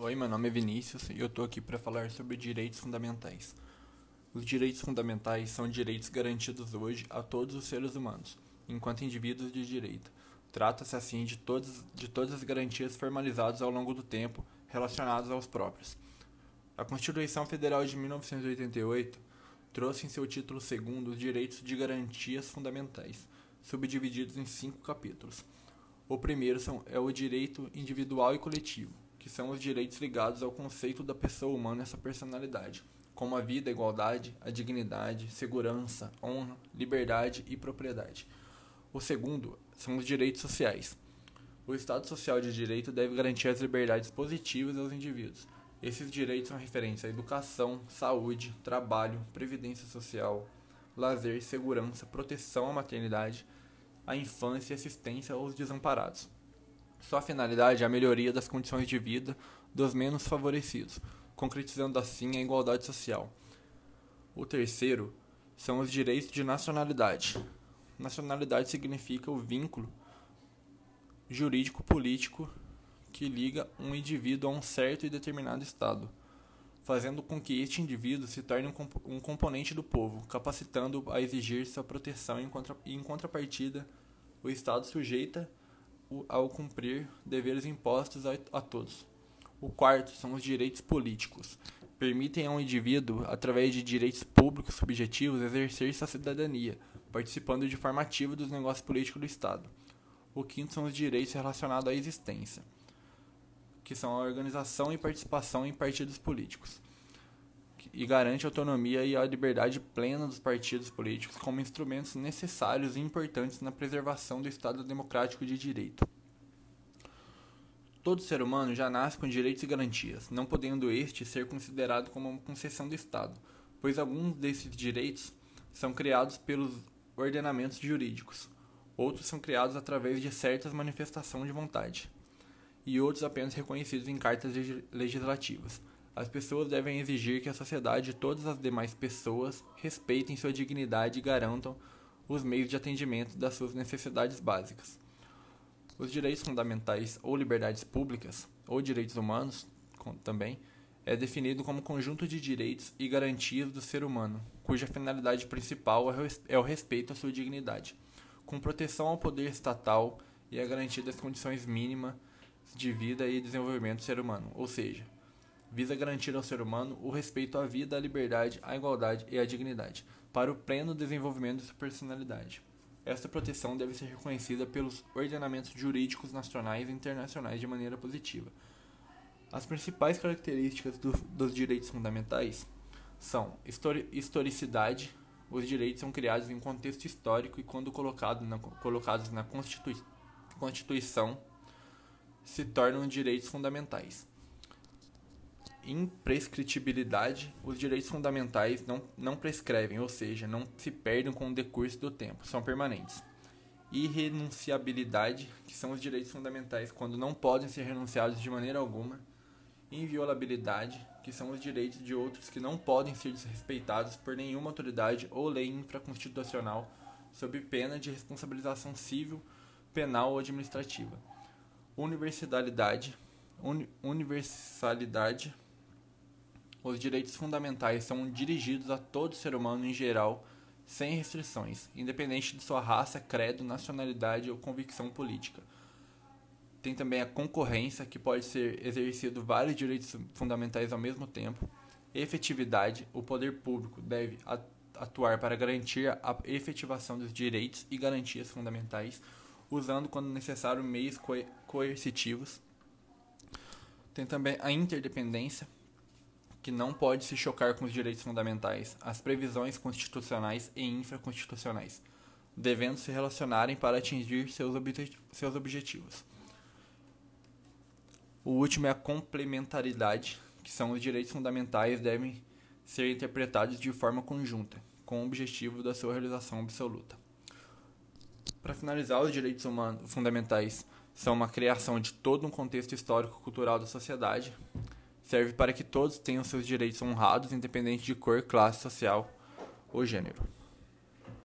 Oi, meu nome é Vinícius e eu estou aqui para falar sobre direitos fundamentais. Os direitos fundamentais são direitos garantidos hoje a todos os seres humanos, enquanto indivíduos de direito. Trata-se assim de, todos, de todas as garantias formalizadas ao longo do tempo relacionadas aos próprios. A Constituição Federal de 1988 trouxe em seu título segundo os direitos de garantias fundamentais, subdivididos em cinco capítulos. O primeiro são, é o direito individual e coletivo, que são os direitos ligados ao conceito da pessoa humana e sua personalidade, como a vida, a igualdade, a dignidade, segurança, honra, liberdade e propriedade. O segundo são os direitos sociais. O Estado Social de Direito deve garantir as liberdades positivas aos indivíduos. Esses direitos são referentes à educação, saúde, trabalho, previdência social, lazer, segurança, proteção à maternidade, à infância e assistência aos desamparados. Sua finalidade é a melhoria das condições de vida dos menos favorecidos, concretizando assim a igualdade social. O terceiro são os direitos de nacionalidade. Nacionalidade significa o vínculo jurídico-político que liga um indivíduo a um certo e determinado Estado, fazendo com que este indivíduo se torne um, componente do povo, capacitando a exigir sua proteção e, em contrapartida, o Estado sujeita ao cumprir deveres impostos a, a todos. O quarto são os direitos políticos. Permitem ao indivíduo, através de direitos públicos subjetivos, exercer sua cidadania, participando de forma ativa dos negócios políticos do Estado. O quinto são os direitos relacionados à existência, que são a organização e participação em partidos políticos e garante a autonomia e a liberdade plena dos partidos políticos como instrumentos necessários e importantes na preservação do Estado democrático de direito. Todo ser humano já nasce com direitos e garantias, não podendo este ser considerado como uma concessão do Estado, pois alguns desses direitos são criados pelos ordenamentos jurídicos, outros são criados através de certas manifestações de vontade, e outros apenas reconhecidos em cartas legislativas. As pessoas devem exigir que a sociedade e todas as demais pessoas respeitem sua dignidade e garantam os meios de atendimento das suas necessidades básicas. Os direitos fundamentais ou liberdades públicas, ou direitos humanos também, é definido como conjunto de direitos e garantias do ser humano, cuja finalidade principal é o respeito à sua dignidade, com proteção ao poder estatal e a garantia das condições mínimas de vida e desenvolvimento do ser humano, ou seja, visa garantir ao ser humano o respeito à vida, à liberdade, à igualdade e à dignidade, para o pleno desenvolvimento de sua personalidade. Esta proteção deve ser reconhecida pelos ordenamentos jurídicos nacionais e internacionais de maneira positiva. As principais características do, dos direitos fundamentais são histori historicidade. Os direitos são criados em contexto histórico e, quando colocado na, colocados na Constitui Constituição, se tornam direitos fundamentais imprescritibilidade, os direitos fundamentais não, não prescrevem, ou seja, não se perdem com o decurso do tempo, são permanentes. Irrenunciabilidade, que são os direitos fundamentais quando não podem ser renunciados de maneira alguma. Inviolabilidade, que são os direitos de outros que não podem ser desrespeitados por nenhuma autoridade ou lei infraconstitucional, sob pena de responsabilização civil, penal ou administrativa. Universalidade, uni universalidade os direitos fundamentais são dirigidos a todo ser humano em geral, sem restrições, independente de sua raça, credo, nacionalidade ou convicção política. Tem também a concorrência, que pode ser exercido vários direitos fundamentais ao mesmo tempo. Efetividade, o poder público deve atuar para garantir a efetivação dos direitos e garantias fundamentais, usando, quando necessário, meios coercitivos. Tem também a interdependência, que não pode se chocar com os direitos fundamentais, as previsões constitucionais e infraconstitucionais, devendo se relacionarem para atingir seus, seus objetivos. O último é a complementaridade, que são os direitos fundamentais devem ser interpretados de forma conjunta, com o objetivo da sua realização absoluta. Para finalizar, os direitos humanos fundamentais são uma criação de todo um contexto histórico-cultural da sociedade, serve para que todos tenham seus direitos honrados, independente de cor, classe social ou gênero.